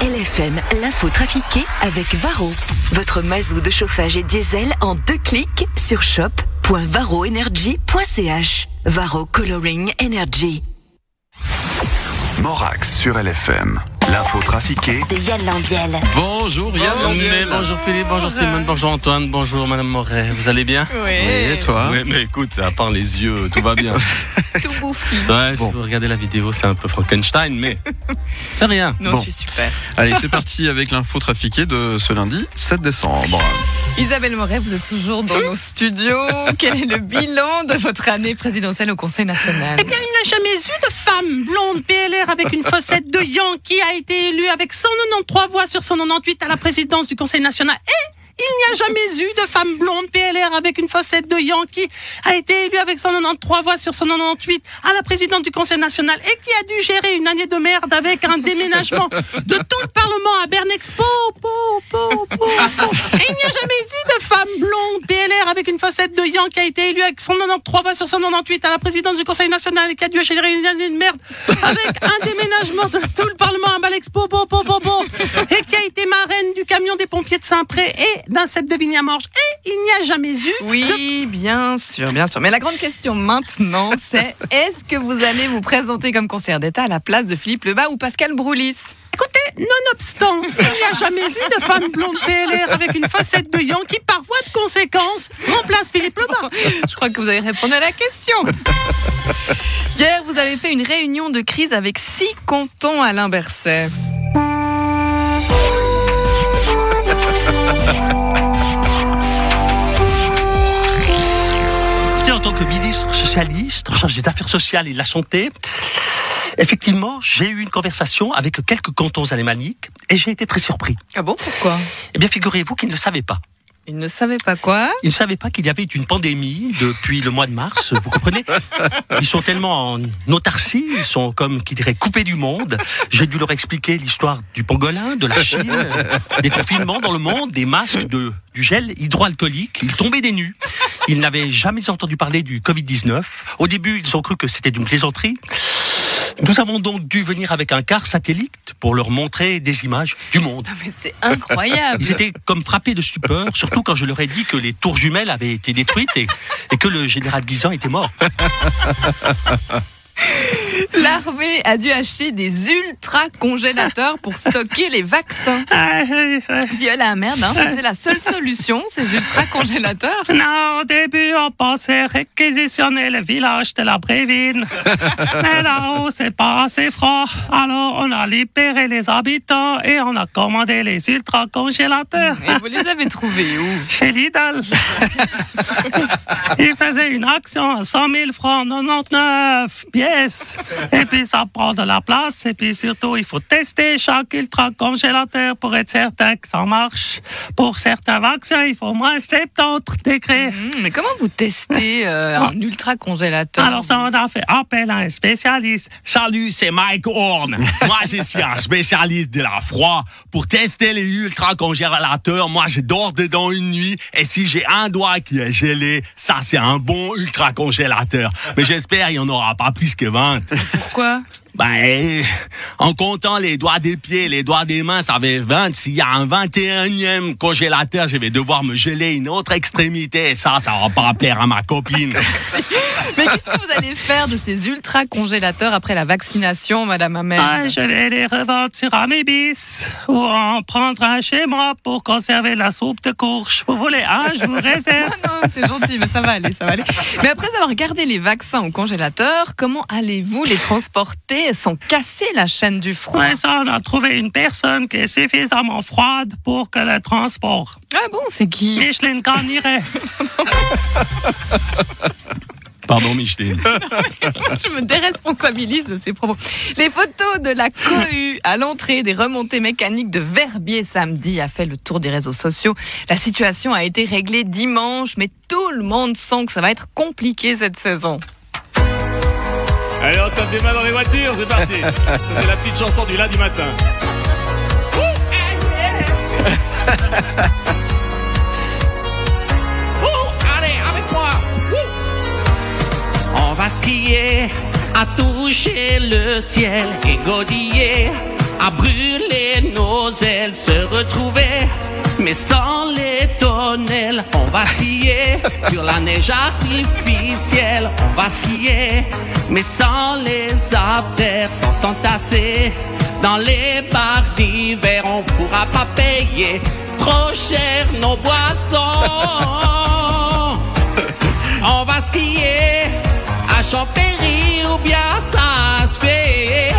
LFM, l'info trafiquée avec Varro. Votre mazou de chauffage et diesel en deux clics sur shop.varroenergy.ch. Varro Coloring Energy. Morax sur LFM. L'info trafiquée De Yann Lambiel. Bonjour Yann. Mais bonjour Philippe, bonjour Simone, bonjour Antoine, bonjour Madame Moret. Vous allez bien? Oui, et toi? Oui, mais écoute, à part les yeux, tout va bien. Tout bouffi. Ouais, si vous regardez la vidéo, c'est un peu Frankenstein, mais c'est rien. Non, Bon. tu es super. Allez, c'est parti avec l'info trafiquée de ce lundi 7 décembre. Isabelle Moret, vous êtes toujours dans nos studios. Quel est le bilan de votre année présidentielle au Conseil national? Eh bien, il n'a jamais eu de femme blonde PLR avec une fossette de Yang qui a été élue avec 193 voix sur 198 à la présidence du Conseil national. Et il n'y a jamais eu de femme blonde PLR avec une fossette de qui a été élue avec 193 voix sur 198 à la présidence du Conseil national et qui a dû gérer une année de merde avec un déménagement de tout le Parlement à Bernexpo. Po, il n'y a jamais eu de femme blonde PLR avec une fossette de Yang qui a été élue avec 193 voix sur 198 à la présidence du Conseil national et qui a dû gérer une année de merde avec un déménagement de tout le Parlement à Balexpo, po, po, po, po, et qui a été marraine du camion des pompiers de Saint-Pré et d'un set de Vignamorge. Et il n'y a jamais eu Oui, bien sûr, bien sûr. Mais la grande question maintenant, c'est est-ce que vous allez vous présenter comme conseillère d'État à la place de Philippe Lebas ou Pascal Broulis? Écoutez, nonobstant, il n'y a jamais eu de femme blonde PLR avec une facette de Yang qui, par voie de conséquence, remplace Philippe Lebas. Je crois que vous avez répondu à la question. Hier, vous avez fait une réunion de crise avec six cantons Alain Berset. Socialiste, en charge des affaires sociales et de la santé, effectivement, j'ai eu une conversation avec quelques cantons alémaniques et j'ai été très surpris. Ah bon, pourquoi? Eh bien, figurez-vous qu'ils ne le savaient pas. Il ne savait pas quoi? Ils ne savaient pas qu'il y avait une pandémie depuis le mois de mars, vous comprenez? Ils sont tellement en autarcie, ils sont comme, qui dirait, coupés du monde. J'ai dû leur expliquer l'histoire du pangolin, de la Chine, des confinements dans le monde, des masques, de, du gel hydroalcoolique. Ils tombaient des nues. Ils n'avaient jamais entendu parler du Covid-19. Au début, ils ont cru que c'était une plaisanterie. Nous avons donc dû venir avec un car satellite pour leur montrer des images du monde. Mais c'est incroyable. Ils étaient comme frappés de stupeur, surtout quand je leur ai dit que les tours jumelles avaient été détruites et, et que le général Guisan était mort. L'armée a dû acheter des ultra congélateurs pour stocker les vaccins. Viola, merde, hein, c'était la seule solution, ces ultra congélateurs. Non, au début, on pensait réquisitionner le village de la Brévine. Mais là-haut, c'est pas assez froid. Alors, on a libéré les habitants et on a commandé les ultra-congélateurs. Et vous les avez trouvés où? Chez Lidl. Il faisait une action à 100 000 francs 99 pièces. Et puis, ça prend de la place. Et puis, surtout, il faut tester chaque ultra-congélateur pour être certain que ça marche. Pour certains vaccins, il faut au moins 70 degrés. Hum, Mais comment vous testez euh, un ultra congélateur Alors ça, on a fait appel à un spécialiste. Salut, c'est Mike Horn. Moi, je suis un spécialiste de la froid. Pour tester les ultra congélateurs, moi, je dors dedans une nuit. Et si j'ai un doigt qui est gelé, ça, c'est un bon ultra congélateur. Mais j'espère il n'y en aura pas plus que 20. Pourquoi? Ben, en comptant les doigts des pieds, les doigts des mains, ça fait 20. S'il y a un 21e congélateur, je vais devoir me geler une autre extrémité. Et ça, ça va pas plaire à ma copine. Mais qu'est-ce que vous allez faire de ces ultra congélateurs après la vaccination, Madame Hamel Ah, je vais les revendre sur Amébis ou en prendre un chez moi pour conserver la soupe de courge. Vous voulez un, je vous réserve. Ah non, c'est gentil, mais ça va aller, ça va aller. Mais après avoir gardé les vaccins au congélateur, comment allez-vous les transporter? Sans casser la chaîne du froid? Ouais, ça, on a trouvé une personne qui est suffisamment froide pour que le transport. Ah bon, c'est qui? Micheline Garniret. Pardon, Micheline. Je me déresponsabilise de ces propos. Les photos de la cohue à l'entrée des remontées mécaniques de Verbier samedi a fait le tour des réseaux sociaux. La situation a été réglée dimanche, mais tout le monde sent que ça va être compliqué cette saison. Allez, on tape des mains dans les voitures, c'est parti. C'est la petite chanson du lundi matin. À toucher le ciel et godiller à brûler nos ailes, se retrouver, mais sans les tonnelles. On va skier sur la neige artificielle. On va skier, mais sans les artères, sans s'entasser. Dans les bars d'hiver, on pourra pas payer trop cher nos boissons. On va skier à Champéry ou bien ça se fait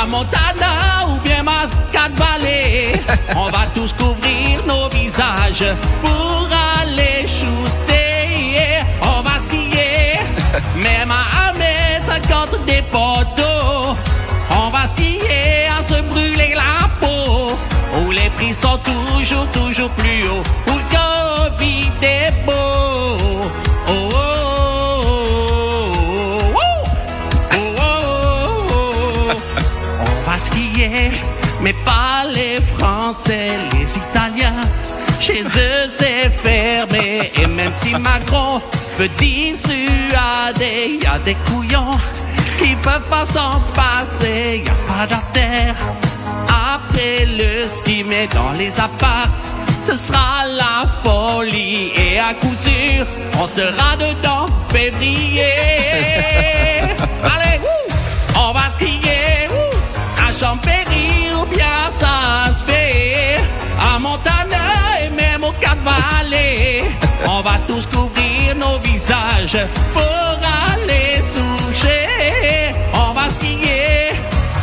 à Montana ou bien Mascade Valley. On va tous couvrir nos visages pour aller chousser. On va skier, même à 1m50 des poteaux. On va skier à se brûler la peau. Où les prix sont toujours, toujours plus hauts. Où le Covid est beau. Français, les Italiens. Chez eux c'est fermé et même si Macron veut dissuader, y a des couillons qui peuvent pas s'en passer, y a pas d'artère. Après le ski, mais dans les apparts, ce sera la folie et à coup sûr, on sera dedans février. Allez, on va skier à Champéry On va tous couvrir nos visages pour aller soucher. On va skier,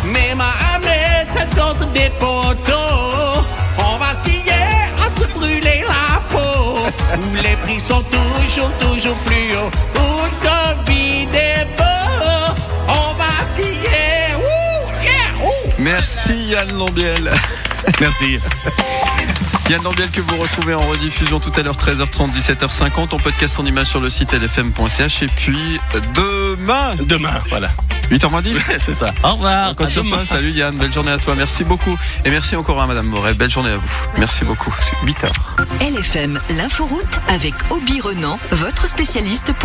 même à mètre contre des poteaux. On va skier à se brûler la peau. Où les prix sont toujours, toujours plus hauts. Où le Covid est beau. On va skier. Ouh, yeah, ouh. Merci Yann Lambiel. Merci. Yann Lambiel que vous retrouvez en rediffusion tout à l'heure 13h30, 17h50. On podcast en image sur le site lfm.ch. Et puis demain, Demain, voilà. 8h10. C'est ça. Au revoir. Demain. toi. Salut Yann, belle journée à toi. Merci beaucoup. Et merci encore à Madame Moret. Belle journée à vous. Merci beaucoup. 8h. LFM, l'inforoute avec Obi Renan, votre spécialiste pour